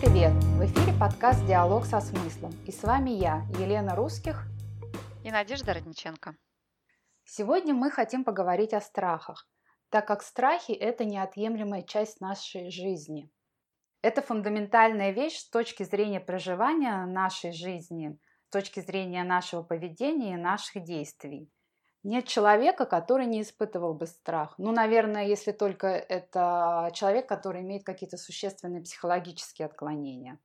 привет! В эфире подкаст «Диалог со смыслом». И с вами я, Елена Русских и Надежда Родниченко. Сегодня мы хотим поговорить о страхах, так как страхи – это неотъемлемая часть нашей жизни. Это фундаментальная вещь с точки зрения проживания нашей жизни, с точки зрения нашего поведения и наших действий. Нет человека, который не испытывал бы страх. Ну, наверное, если только это человек, который имеет какие-то существенные психологические отклонения.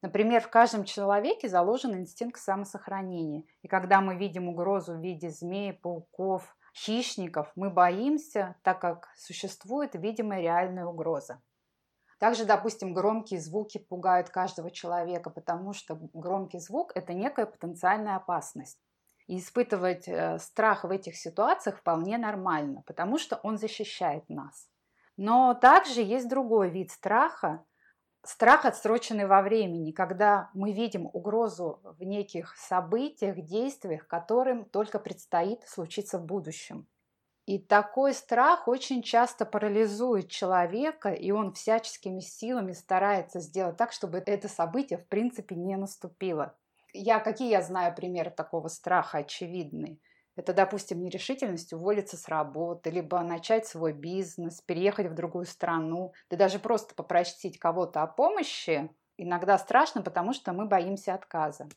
Например, в каждом человеке заложен инстинкт самосохранения. И когда мы видим угрозу в виде змей, пауков, хищников, мы боимся, так как существует видимая реальная угроза. Также, допустим, громкие звуки пугают каждого человека, потому что громкий звук – это некая потенциальная опасность. И испытывать э, страх в этих ситуациях вполне нормально, потому что он защищает нас. Но также есть другой вид страха, страх отсроченный во времени, когда мы видим угрозу в неких событиях, действиях, которым только предстоит случиться в будущем. И такой страх очень часто парализует человека, и он всяческими силами старается сделать так, чтобы это событие в принципе не наступило я, какие я знаю примеры такого страха очевидные? Это, допустим, нерешительность уволиться с работы, либо начать свой бизнес, переехать в другую страну, да даже просто попросить кого-то о помощи. Иногда страшно, потому что мы боимся отказа.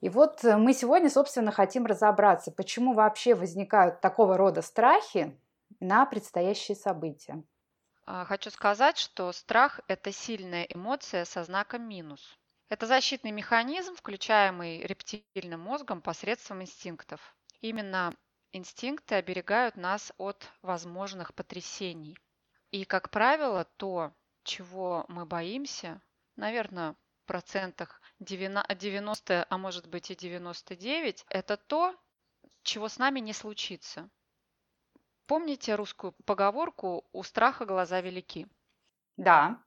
И вот э, мы сегодня, собственно, хотим разобраться, почему вообще возникают такого рода страхи на предстоящие события. А, хочу сказать, что страх – это сильная эмоция со знаком минус. Это защитный механизм, включаемый рептильным мозгом посредством инстинктов. Именно инстинкты оберегают нас от возможных потрясений. И, как правило, то, чего мы боимся, наверное, в процентах 90, а может быть и 99, это то, чего с нами не случится. Помните русскую поговорку «у страха глаза велики»? Да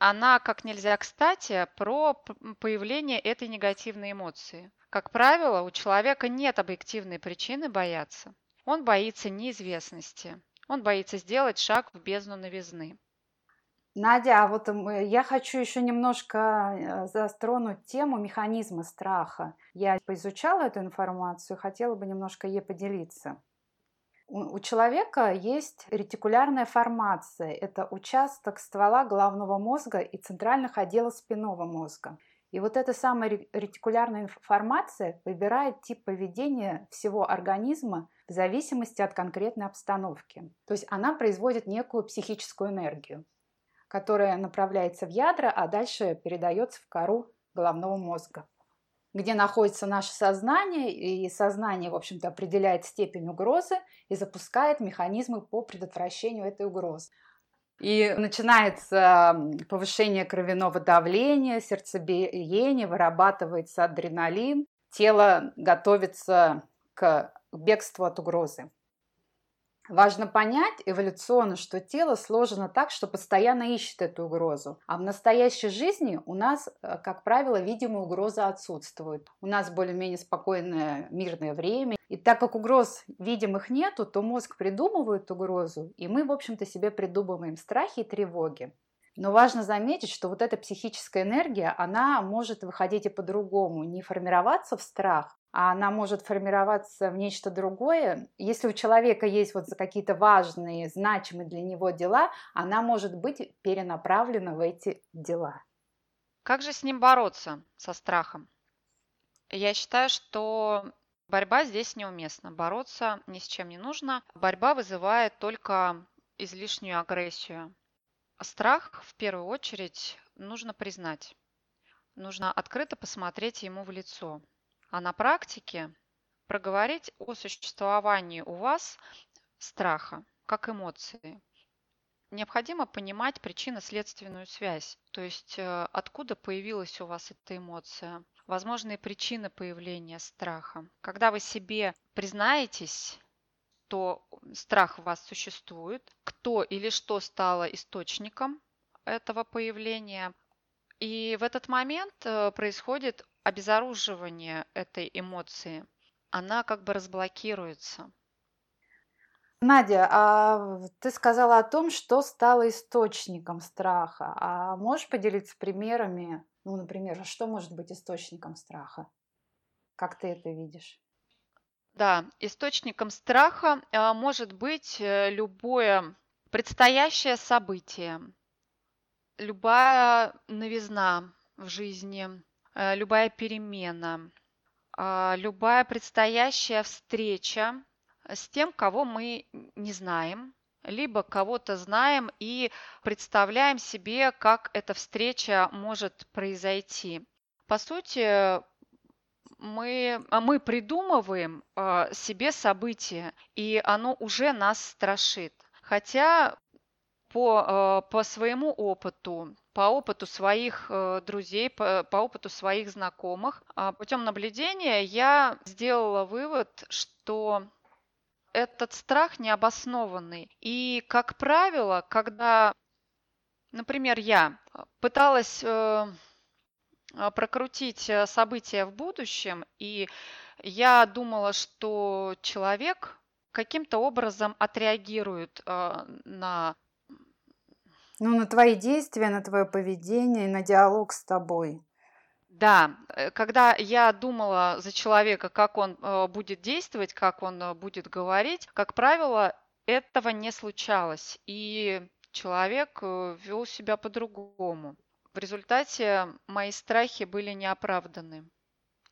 она как нельзя кстати про появление этой негативной эмоции. Как правило, у человека нет объективной причины бояться. Он боится неизвестности. Он боится сделать шаг в бездну новизны. Надя, а вот я хочу еще немножко э, застронуть тему механизма страха. Я поизучала эту информацию, хотела бы немножко ей поделиться. У человека есть ретикулярная формация. Это участок ствола головного мозга и центральных отделов спинного мозга. И вот эта самая ретикулярная формация выбирает тип поведения всего организма в зависимости от конкретной обстановки. То есть она производит некую психическую энергию, которая направляется в ядра, а дальше передается в кору головного мозга где находится наше сознание, и сознание, в общем-то, определяет степень угрозы и запускает механизмы по предотвращению этой угрозы. И начинается повышение кровяного давления, сердцебиение, вырабатывается адреналин, тело готовится к бегству от угрозы. Важно понять эволюционно, что тело сложено так, что постоянно ищет эту угрозу. А в настоящей жизни у нас, э, как правило, видимая угроза отсутствует. У нас более-менее спокойное мирное время. И так как угроз видимых нету, то мозг придумывает угрозу, и мы, в общем-то, себе придумываем страхи и тревоги. Но важно заметить, что вот эта психическая энергия, она может выходить и по-другому, не формироваться в страх, а она может формироваться в нечто другое. Если у человека есть вот какие-то важные, значимые для него дела, она может быть перенаправлена в эти дела. Как же с ним бороться, со страхом? Я считаю, что борьба здесь неуместна. Бороться ни с чем не нужно. Борьба вызывает только излишнюю агрессию. Страх, в первую очередь, нужно признать. Нужно открыто посмотреть ему в лицо а на практике проговорить о существовании у вас страха как эмоции. Необходимо понимать причинно-следственную связь, то есть э, откуда появилась у вас эта эмоция, возможные причины появления страха. Когда вы себе признаетесь, то страх у вас существует, кто или что стало источником этого появления, и в этот момент э, происходит обезоруживание этой эмоции. Она как бы разблокируется. Надя, а ты сказала о том, что стало источником страха. А можешь поделиться примерами? Ну, например, что может быть источником страха? Как ты это видишь? Да, источником страха а, может быть э, любое предстоящее событие, любая новизна в жизни, любая перемена, а, любая предстоящая встреча с тем, кого мы не знаем, либо кого-то знаем и представляем себе, как эта встреча может произойти. По сути, мы, а мы придумываем э, себе событие, и оно уже нас страшит. Хотя по, э, по своему опыту, по опыту своих э, друзей, по, опыту своих знакомых, э, путем наблюдения я сделала вывод, что этот страх необоснованный. И, как правило, когда, например, я пыталась э, а, прокрутить э, события в будущем, и я думала, что человек каким-то образом отреагирует на... Ну, на твои действия, на твое поведение, на диалог с тобой. Да, э, когда я думала за человека, как он будет действовать, как он будет говорить, как правило, этого не случалось, и человек вел себя по-другому. В результате мои страхи были неоправданы.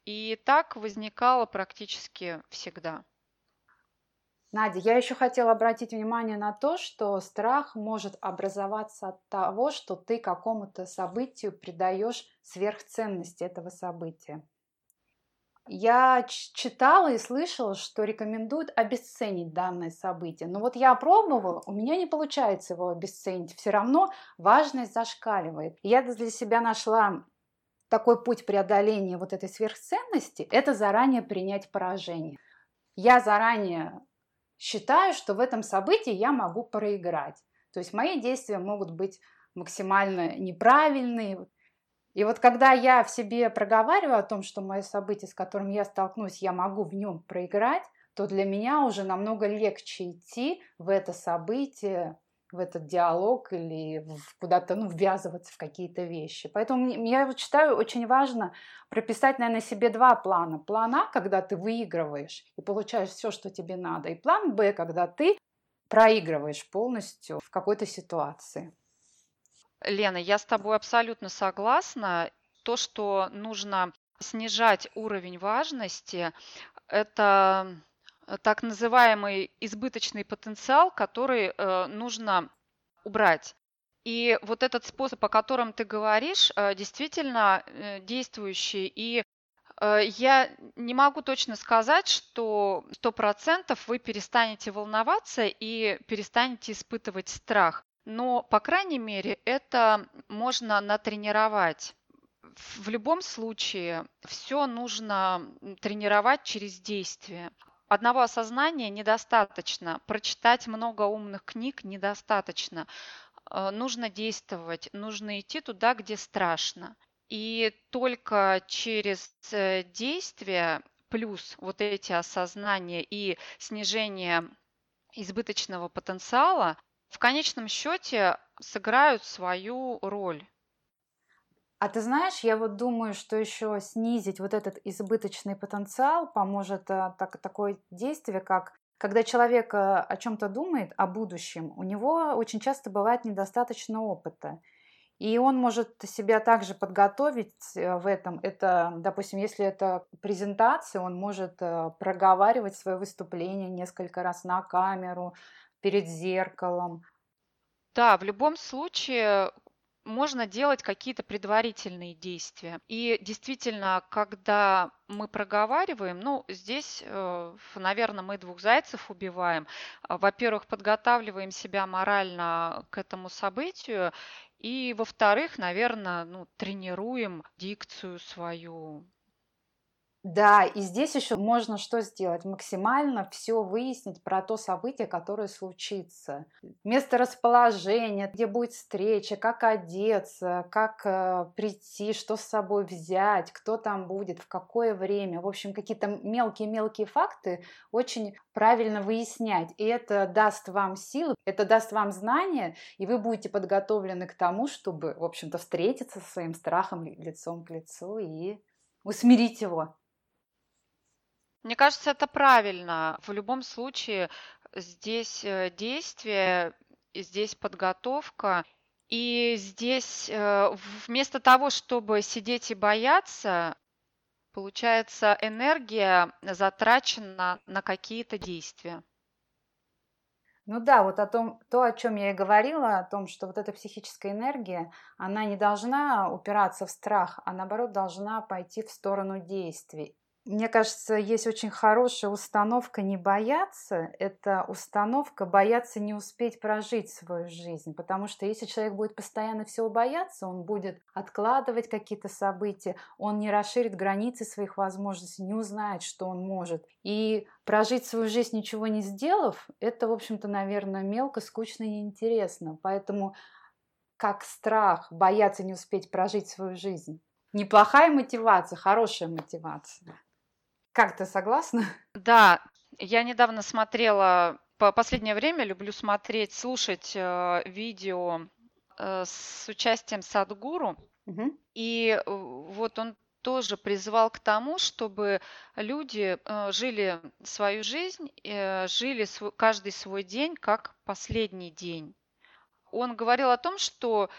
И так возникало практически всегда. Надя, я еще хотела обратить внимание на то, что страх может образоваться от того, что ты какому-то событию придаешь сверхценность этого события. Я читала и слышала, что рекомендуют обесценить данное событие. Но вот я пробовала, у меня не получается его обесценить. Все равно важность зашкаливает. Я для себя нашла такой путь преодоления вот этой сверхценности – это заранее принять поражение. Я заранее считаю, что в этом событии я могу проиграть. То есть мои действия могут быть максимально неправильные, и вот когда я в себе проговариваю о том, что мое событие, с которым я столкнусь, я могу в нем проиграть, то для меня уже намного легче идти в это событие, в этот диалог или куда-то ну, ввязываться в какие-то вещи. Поэтому я считаю очень важно прописать, наверное, себе два плана. План А, когда ты выигрываешь и получаешь все, что тебе надо, и план Б, когда ты проигрываешь полностью в какой-то ситуации. Лена, я с тобой абсолютно согласна. То, что нужно снижать уровень важности, это так называемый избыточный потенциал, который э, нужно убрать. И вот этот способ, о котором ты говоришь, э, действительно э, действующий. И э, я не могу точно сказать, что сто процентов вы перестанете волноваться и перестанете испытывать страх но, по крайней мере, это можно натренировать. В любом случае, все нужно тренировать через действие. Одного осознания недостаточно, прочитать много умных книг недостаточно. Э, нужно действовать, нужно идти туда, где страшно. И только через э, действие плюс вот эти осознания и снижение избыточного потенциала в конечном счете сыграют свою роль. А ты знаешь, я вот думаю, что еще снизить вот этот избыточный потенциал поможет а, так, такое действие, как когда человек а, о чем-то думает, о будущем, у него очень часто бывает недостаточно опыта. И он может себя также подготовить э, в этом. Это, допустим, если это презентация, он может э, проговаривать свое выступление несколько раз на камеру, перед зеркалом. Да, в любом случае можно делать какие-то предварительные действия. И действительно, когда мы проговариваем, ну, здесь, э, наверное, мы двух зайцев убиваем. А, во-первых, подготавливаем себя морально к этому событию, и, во-вторых, наверное, ну, тренируем дикцию свою, Да, и здесь еще можно что сделать? Максимально все выяснить про то событие, которое случится. Место расположения, где будет встреча, как одеться, как э, прийти, что с собой взять, кто там будет, в какое время. В общем, какие-то мелкие-мелкие факты очень правильно выяснять. И это даст вам силы, это даст вам знания, и вы будете подготовлены к тому, чтобы, в общем-то, встретиться со своим страхом лицом к лицу и усмирить его. Мне кажется, это правильно. В любом случае здесь э, действие, здесь подготовка. И здесь э, вместо того, чтобы сидеть и бояться, получается, энергия затрачена на какие-то действия. Ну да, вот о том, то, о чем я и говорила, о том, что вот эта психическая энергия, она не должна упираться в страх, а наоборот должна пойти в сторону действий. Мне кажется, есть очень хорошая установка не бояться. Это установка бояться не успеть прожить свою жизнь. Потому что если человек будет постоянно всего бояться, он будет откладывать какие-то события, он не расширит границы своих возможностей, не узнает, что он может. И прожить свою жизнь ничего не сделав, это, в общем-то, наверное, мелко, скучно и неинтересно. Поэтому как страх бояться не успеть прожить свою жизнь. Неплохая мотивация, хорошая мотивация. Как ты согласна? Да, я недавно смотрела, по последнее время люблю смотреть, слушать э, видео э, с участием Садгуру. Угу. И э, вот он тоже призвал к тому, чтобы люди э, жили свою жизнь, э, жили свой, каждый свой день как последний день. Он говорил о том, что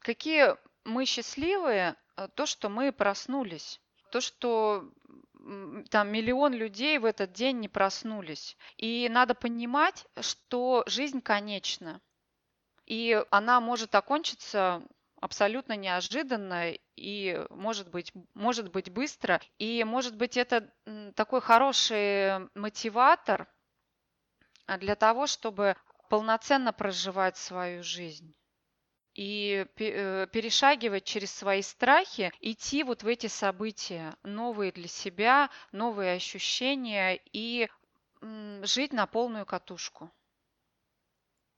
какие мы счастливые, э, то, что мы проснулись, то, что там миллион людей в этот день не проснулись. И надо понимать, что жизнь конечна. И она может окончиться абсолютно неожиданно и может быть, может быть быстро. И может быть это такой хороший мотиватор для того, чтобы полноценно проживать свою жизнь и э, перешагивать через свои страхи, идти вот в эти события, новые для себя, новые ощущения и жить на полную катушку.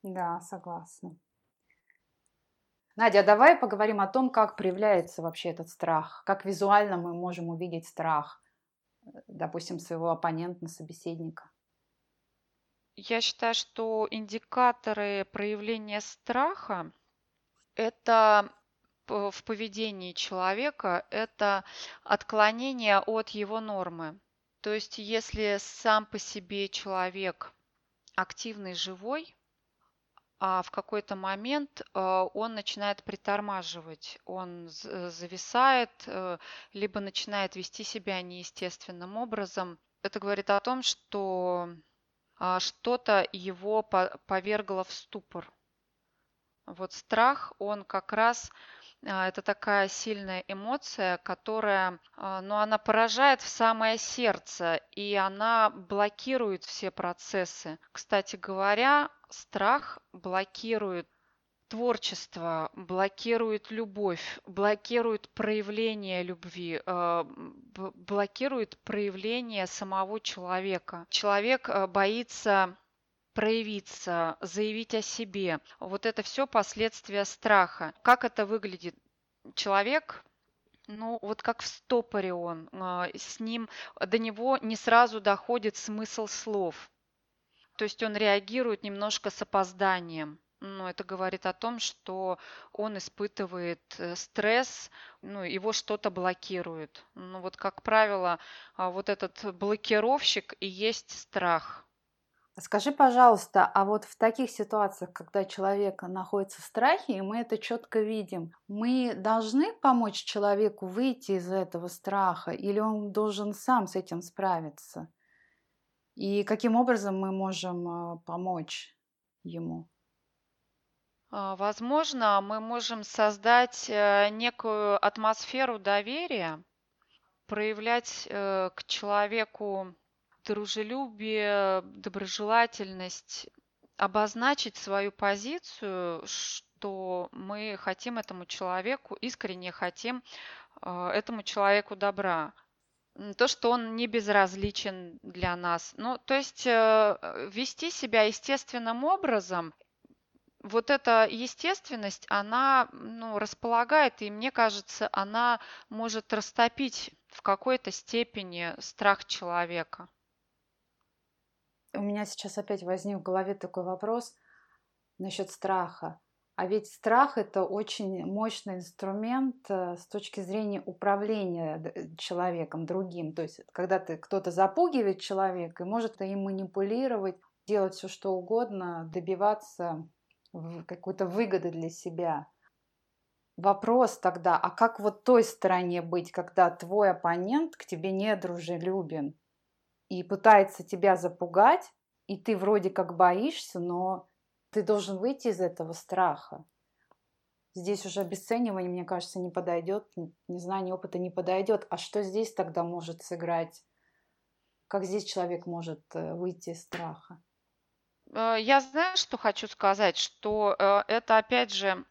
Да, согласна. Надя, давай поговорим о том, как проявляется вообще этот страх, как визуально мы можем увидеть страх, э, допустим, своего оппонента, собеседника. Я считаю, что индикаторы проявления страха это в поведении человека, это отклонение от его нормы. То есть если сам по себе человек активный, живой, а в какой-то момент э, он начинает притормаживать, он зависает, э, либо начинает вести себя неестественным образом. Это говорит о том, что а, что-то его повергло в ступор. Вот страх, он как раз а, это такая сильная эмоция, которая, а, ну, она поражает в самое сердце, и она блокирует все процессы. Кстати говоря, страх блокирует творчество, блокирует любовь, блокирует проявление любви, а, блокирует проявление самого человека. Человек боится проявиться, заявить о себе. Вот это все последствия страха. Как это выглядит? Человек ну, вот как в стопоре он, а, с ним, до него не сразу доходит смысл слов. То есть он реагирует немножко с опозданием. Ну, это говорит о том, что он испытывает э, стресс, ну, его что-то блокирует. Ну, вот, как правило, а, вот этот блокировщик и есть страх. Скажи, пожалуйста, а вот в таких ситуациях, когда человек находится в страхе, и мы это четко видим, мы должны помочь человеку выйти из этого страха, или он должен сам с этим справиться? И каким образом мы можем а, помочь ему? А, возможно, мы можем создать э, некую атмосферу доверия, проявлять э, к человеку дружелюбие, доброжелательность, обозначить свою позицию, что мы хотим этому человеку, искренне хотим э, этому человеку добра. то, что он не безразличен для нас. Ну, то есть э, вести себя естественным образом, вот эта естественность, она ну, располагает, и мне кажется, она может растопить в какой-то степени страх человека. У меня сейчас опять возник в голове такой вопрос насчет страха. А ведь страх это очень мощный инструмент э, с точки зрения управления человеком другим. То есть, когда ты кто-то запугивает человека и может им манипулировать, делать все что угодно, добиваться какой-то выгоды для себя. Вопрос тогда, а как вот той стороне быть, когда твой оппонент к тебе не дружелюбен и пытается тебя запугать, и ты вроде как боишься, но ты должен выйти из этого страха. Здесь уже обесценивание, мне кажется, не подойдет, незнание опыта не подойдет. А что здесь тогда может сыграть? Как здесь человек может э, выйти из страха? Э, я знаю, что хочу сказать, что э, это опять же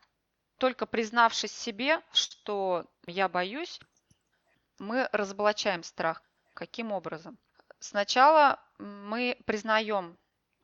только признавшись себе, что я боюсь, мы разоблачаем страх. Каким образом? Сначала мы признаем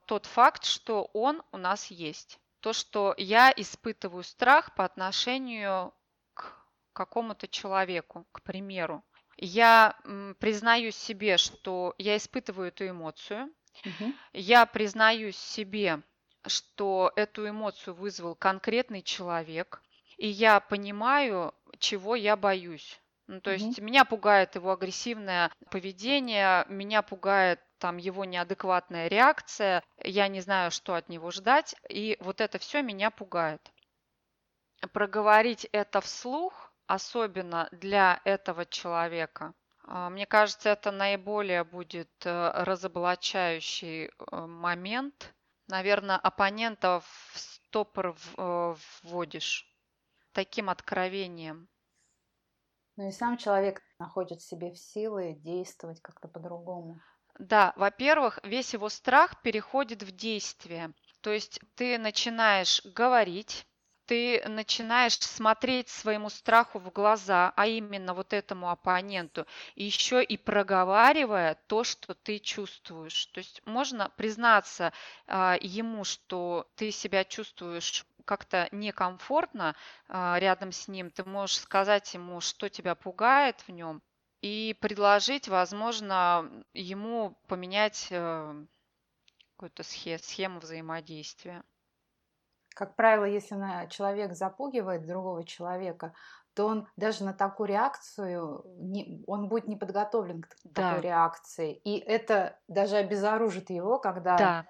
тот факт, что он у нас есть. То, что я испытываю страх по отношению к какому-то человеку, к примеру. Я признаю себе, что я испытываю эту эмоцию. Угу. Я признаюсь себе, что эту эмоцию вызвал конкретный человек, и я понимаю, чего я боюсь. Ну, то есть меня пугает его агрессивное поведение, меня пугает там его неадекватная реакция, я не знаю, что от него ждать, и вот это все меня пугает. Проговорить это вслух, особенно для этого человека, а, мне кажется, это наиболее будет э, разоблачающий э, момент. Наверное, оппонента в стопор э, вводишь таким откровением. Ну и сам человек находит в себе в силы действовать как-то по-другому. Да, во-первых, весь его страх переходит в действие. То есть ты начинаешь говорить, ты начинаешь смотреть своему страху в глаза, а именно вот этому оппоненту, еще и проговаривая то, что ты чувствуешь. То есть можно признаться э, ему, что ты себя чувствуешь как-то некомфортно э, рядом с ним, ты можешь сказать ему, что тебя пугает в нем, и предложить, возможно, ему поменять э, какую-то схему взаимодействия. Как правило, если человек запугивает другого человека, то он даже на такую реакцию, не, он будет не подготовлен к да. такой реакции. И это даже обезоружит его, когда да.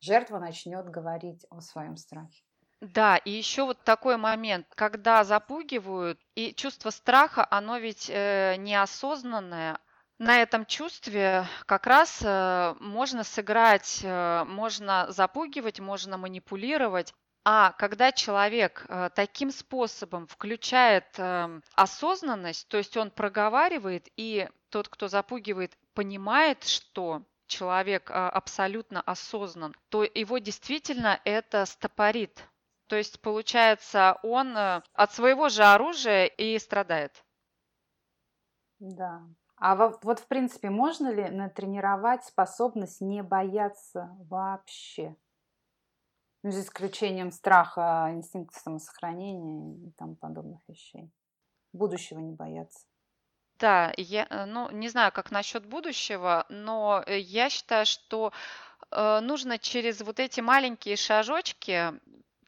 жертва начнет говорить о своем страхе. Да, и еще вот такой момент, когда запугивают, и чувство страха, оно ведь э, неосознанное. На этом чувстве как раз э, можно сыграть, э, можно запугивать, можно манипулировать. А когда человек э, таким способом включает э, осознанность, то есть он проговаривает, и тот, кто запугивает, понимает, что человек э, абсолютно осознан, то его действительно это стопорит то есть, получается, он э, от своего же оружия и страдает. Да. А вот, в принципе, можно ли натренировать способность не бояться вообще? Ну, за исключением страха, инстинкта самосохранения и тому подобных вещей. Будущего не бояться. Да, я, э, ну, не знаю, как насчет будущего, но э, я считаю, что нужно через вот эти маленькие шажочки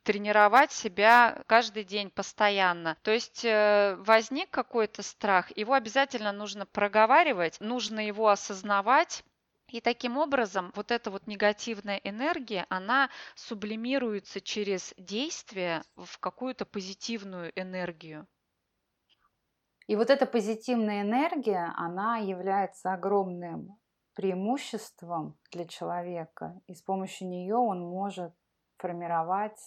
тренировать себя каждый день постоянно. То есть э, возник какой-то страх, его обязательно нужно проговаривать, нужно его осознавать. И таким образом вот эта вот негативная энергия, она сублимируется через действие в какую-то позитивную энергию. И вот эта позитивная энергия, она является огромным преимуществом для человека, и с помощью нее он может формировать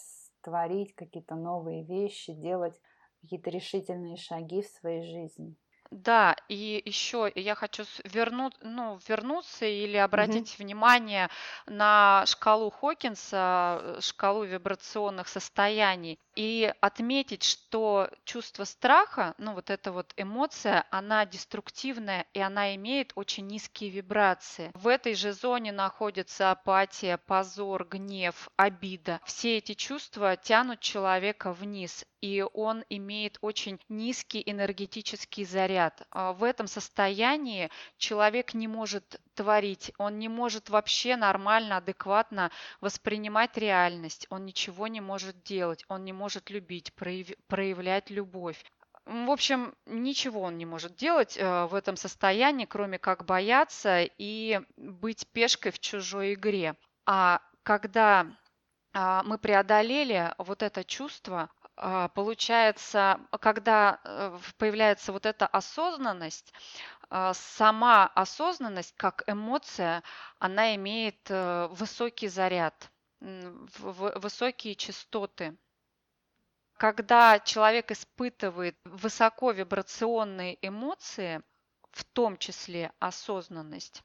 творить какие-то новые вещи, делать какие-то решительные шаги в своей жизни. Да, и еще я хочу вернуть, ну, вернуться или Мгм. обратить внимание на шкалу Хокинса, э, шкалу вибрационных состояний, и отметить, что чувство страха, ну вот эта вот эмоция, она деструктивная и она имеет очень низкие вибрации. В этой же зоне находится апатия, позор, гнев, обида. Все эти чувства тянут человека вниз, и он имеет очень низкий энергетический заряд. А в этом состоянии человек не может творить, он не может вообще нормально, адекватно воспринимать реальность, он ничего не может делать, он не может любить, проявлять любовь. В общем, ничего он не может делать э, в этом состоянии, кроме как бояться и быть пешкой в чужой игре. А когда а, мы преодолели вот это чувство, получается, когда э, появляется вот эта осознанность, а, сама осознанность как эмоция, она имеет э, высокий заряд, высокие частоты. Когда человек испытывает высоковибрационные эмоции, в том числе осознанность,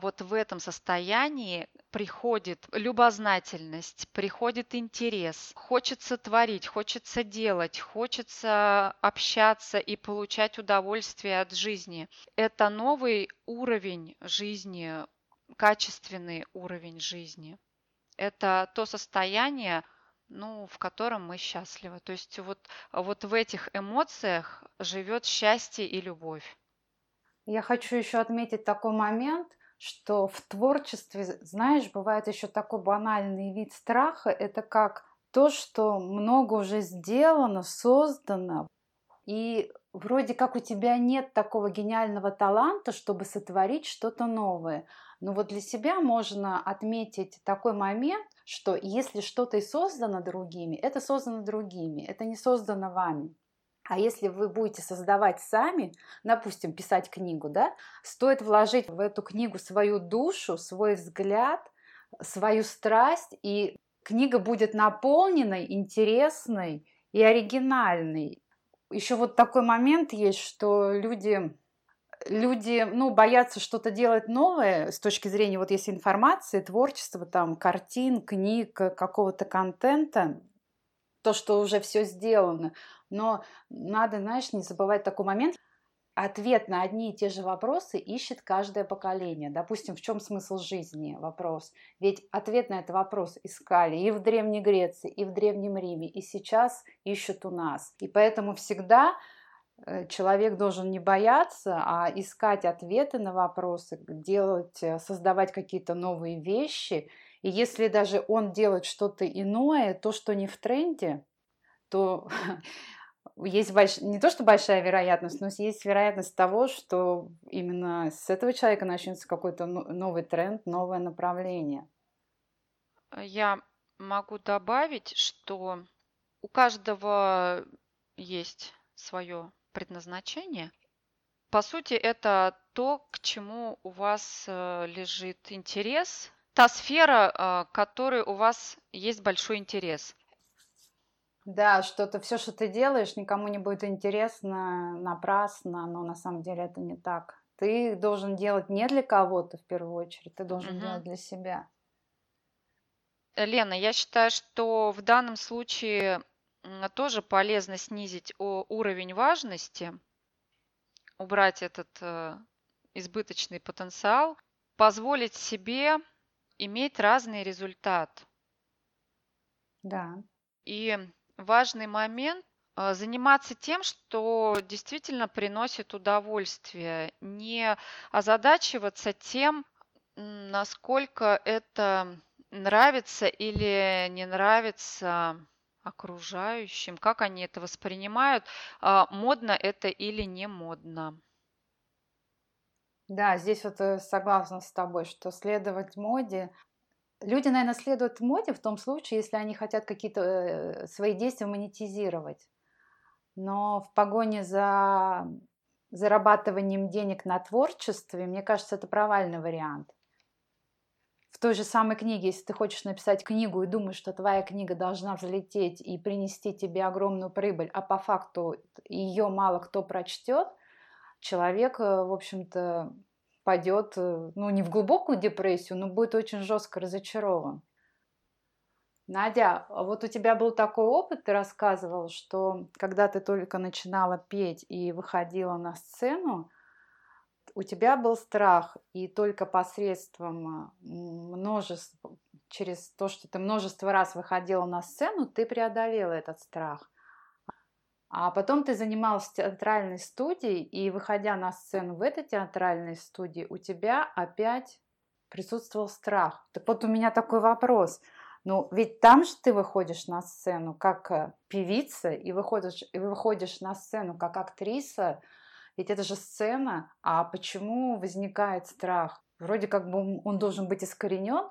вот в этом состоянии приходит любознательность, приходит интерес, хочется творить, хочется делать, хочется общаться и получать удовольствие от жизни. Это новый уровень жизни, качественный уровень жизни. Это то состояние, ну, в котором мы счастливы. То есть вот, вот в этих эмоциях живет счастье и любовь. Я хочу еще отметить такой момент, что в творчестве, знаешь, бывает еще такой банальный вид страха, это как то, что много уже сделано, создано, и вроде как у тебя нет такого гениального таланта, чтобы сотворить что-то новое. Но вот для себя можно отметить такой момент, что если что-то и создано другими, это создано другими, это не создано вами. А если вы будете создавать сами, допустим, писать книгу, да, стоит вложить в эту книгу свою душу, свой взгляд, свою страсть, и книга будет наполненной, интересной и оригинальной. Еще вот такой момент есть, что люди люди, ну, боятся что-то делать новое с точки зрения, вот есть информации, творчества, там, картин, книг, какого-то контента, то, что уже все сделано. Но надо, знаешь, не забывать такой момент. Ответ на одни и те же вопросы ищет каждое поколение. Допустим, в чем смысл жизни? Вопрос. Ведь ответ на этот вопрос искали и в Древней Греции, и в Древнем Риме, и сейчас ищут у нас. И поэтому всегда э, человек должен не бояться, а искать ответы на вопросы, делать, э, создавать какие-то новые вещи. И если даже он делает что-то иное, то, что не в тренде, то есть больш... не то, что большая вероятность, но есть вероятность того, что именно с этого человека начнется какой-то новый тренд, новое направление. Я могу добавить, что у каждого есть свое предназначение. По сути, это то, к чему у вас э, лежит интерес, та сфера, э, которой у вас есть большой интерес. Да, что-то, все, что ты делаешь, никому не будет интересно, напрасно, но на самом деле это не так. Ты должен делать не для кого-то в первую очередь, ты должен Мгм. делать для себя. Лена, я считаю, что в данном случае тоже полезно снизить уровень важности, убрать этот э, избыточный потенциал, позволить себе иметь разный результат. Да. И важный момент а, заниматься тем, что действительно приносит удовольствие, не озадачиваться тем, насколько это нравится или не нравится окружающим, как они это воспринимают, а, модно это или не модно. Да, здесь вот э, согласна с тобой, что следовать моде Люди, наверное, следуют моде в том случае, если они хотят какие-то э, свои действия монетизировать. Но в погоне за зарабатыванием денег на творчестве, мне кажется, это провальный вариант. В той же самой книге, если ты хочешь написать книгу и думаешь, что твоя книга должна взлететь и принести тебе огромную прибыль, а по факту ее мало кто прочтет, человек, э, в общем-то, пойдет, э, ну, не в глубокую депрессию, но будет очень жестко разочарован. Надя, а вот у тебя был такой опыт, ты рассказывал, что когда ты только начинала петь и выходила на сцену, у тебя был страх, и только посредством множества, через то, что ты множество раз выходила на сцену, ты преодолела этот страх. А потом ты занималась в театральной студией, и выходя на сцену в этой театральной студии, у тебя опять присутствовал страх. Так вот у меня такой вопрос – ну, ведь там же ты выходишь на сцену как э, певица и выходишь, и выходишь на сцену как актриса, ведь это же сцена, а почему возникает страх? Вроде как бы он должен быть искоренен.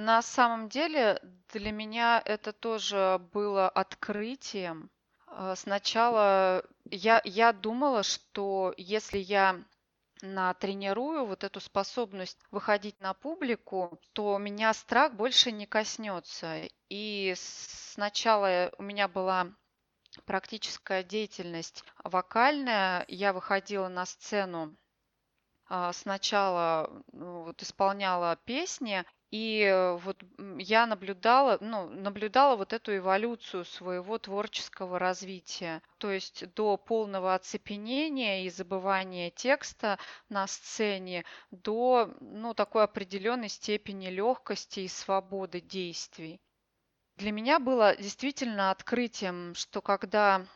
На самом деле для меня это тоже было открытием. Э, сначала я, я думала, что если я натренирую вот эту способность выходить на публику, то меня страх больше не коснется. И сначала у меня была практическая деятельность вокальная. Я выходила на сцену а, сначала ну, вот, исполняла песни, и э, вот я наблюдала, ну, наблюдала вот эту эволюцию своего творческого развития. То есть до полного оцепенения и забывания текста на сцене, до ну, такой определенной степени легкости и свободы действий. Для меня было действительно открытием, что когда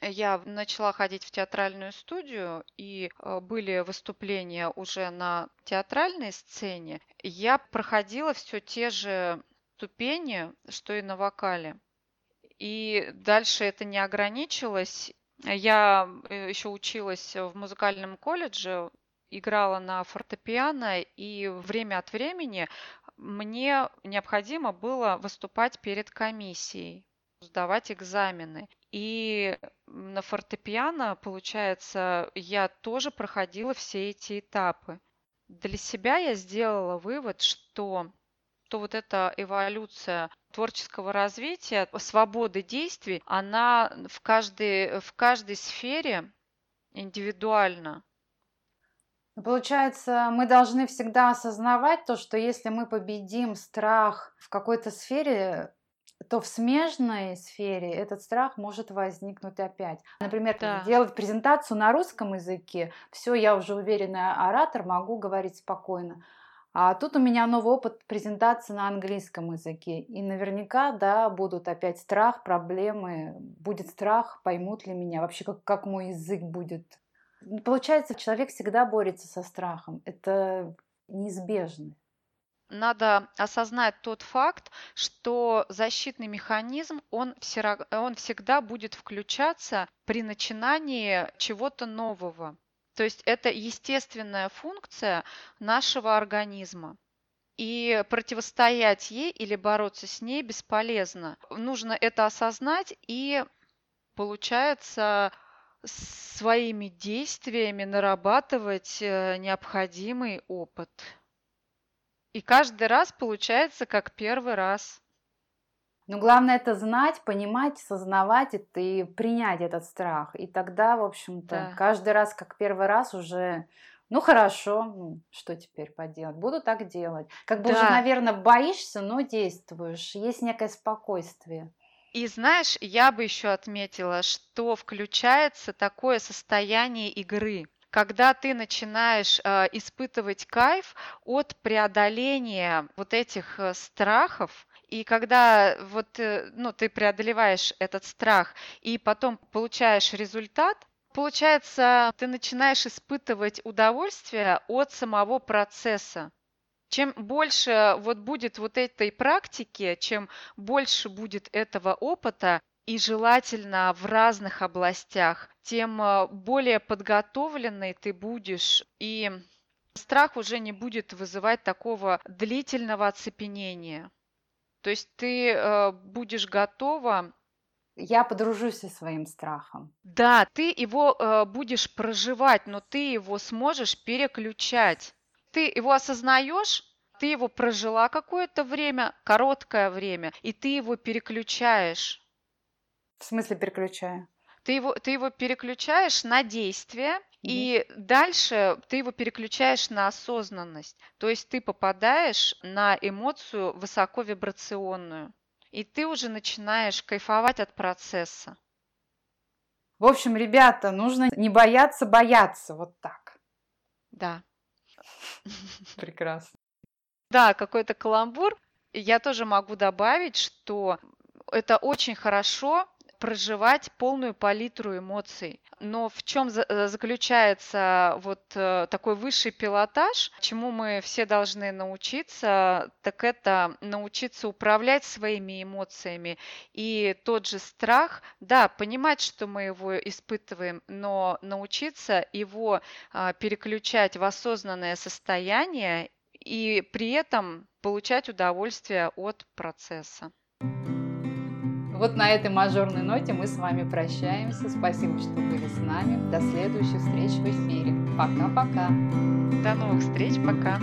я начала ходить в театральную студию, и э, были выступления уже на театральной сцене. Я проходила все те же ступени, что и на вокале. И дальше это не ограничилось. Я э, еще училась в музыкальном колледже, играла на фортепиано, и время от времени мне необходимо было выступать перед комиссией, сдавать экзамены. И на фортепиано, получается, я тоже проходила все эти этапы. Для себя я сделала вывод, что, что вот эта эволюция творческого развития, свободы действий, она в каждой, в каждой сфере индивидуальна. Получается, мы должны всегда осознавать то, что если мы победим страх в какой-то сфере, то в смежной сфере этот страх может возникнуть опять. Например, да. делать презентацию на русском языке, все, я уже уверенный оратор, могу говорить спокойно. А тут у меня новый опыт презентации на английском языке. И наверняка, да, будут опять страх, проблемы, будет страх, поймут ли меня, вообще как, как мой язык будет. Получается, человек всегда борется со страхом. Это неизбежно надо осознать тот факт, что защитный механизм, он, все, он всегда будет включаться при начинании чего-то нового. То есть это естественная функция нашего организма. И противостоять ей или бороться с ней бесполезно. Нужно это осознать и, получается, своими действиями нарабатывать э, необходимый опыт. И каждый раз получается как первый раз. Но главное это знать, понимать, сознавать это и принять этот страх. И тогда, в общем-то, да. каждый раз как первый раз уже ну хорошо, ну, что теперь поделать? Буду так делать. Как бы да. уже, наверное, боишься, но действуешь. Есть некое спокойствие. И знаешь, я бы еще отметила, что включается такое состояние игры когда ты начинаешь э, испытывать кайф от преодоления вот этих э, страхов, и когда вот, э, ну, ты преодолеваешь этот страх и потом получаешь результат, получается, ты начинаешь испытывать удовольствие от самого процесса. Чем больше вот будет вот этой практики, чем больше будет этого опыта, и желательно в разных областях, тем э, более подготовленной ты будешь, и страх уже не будет вызывать такого длительного оцепенения. То есть ты э, будешь готова я подружусь со своим страхом. Да, ты его э, будешь проживать, но ты его сможешь переключать. Ты его осознаешь, ты его прожила какое-то время, короткое время, и ты его переключаешь. В смысле переключаю? ты его, ты его переключаешь на действие, и дальше ты его переключаешь на осознанность. То есть ты попадаешь на эмоцию высоковибрационную. И ты уже начинаешь кайфовать от процесса. В общем, ребята, нужно не бояться бояться. Вот так. Да. Прекрасно. Да, какой-то каламбур. Я тоже могу добавить, что это очень хорошо проживать полную палитру эмоций. Но в чем э, заключается вот э, такой высший пилотаж, чему мы все должны научиться, так это научиться управлять своими эмоциями. И тот же страх, да, понимать, что мы его испытываем, но научиться его а, переключать в осознанное состояние и при этом получать удовольствие от процесса. Вот на этой мажорной ноте мы с вами прощаемся. Спасибо, что были с нами. До следующих встреч в эфире. Пока-пока. До новых встреч. Пока.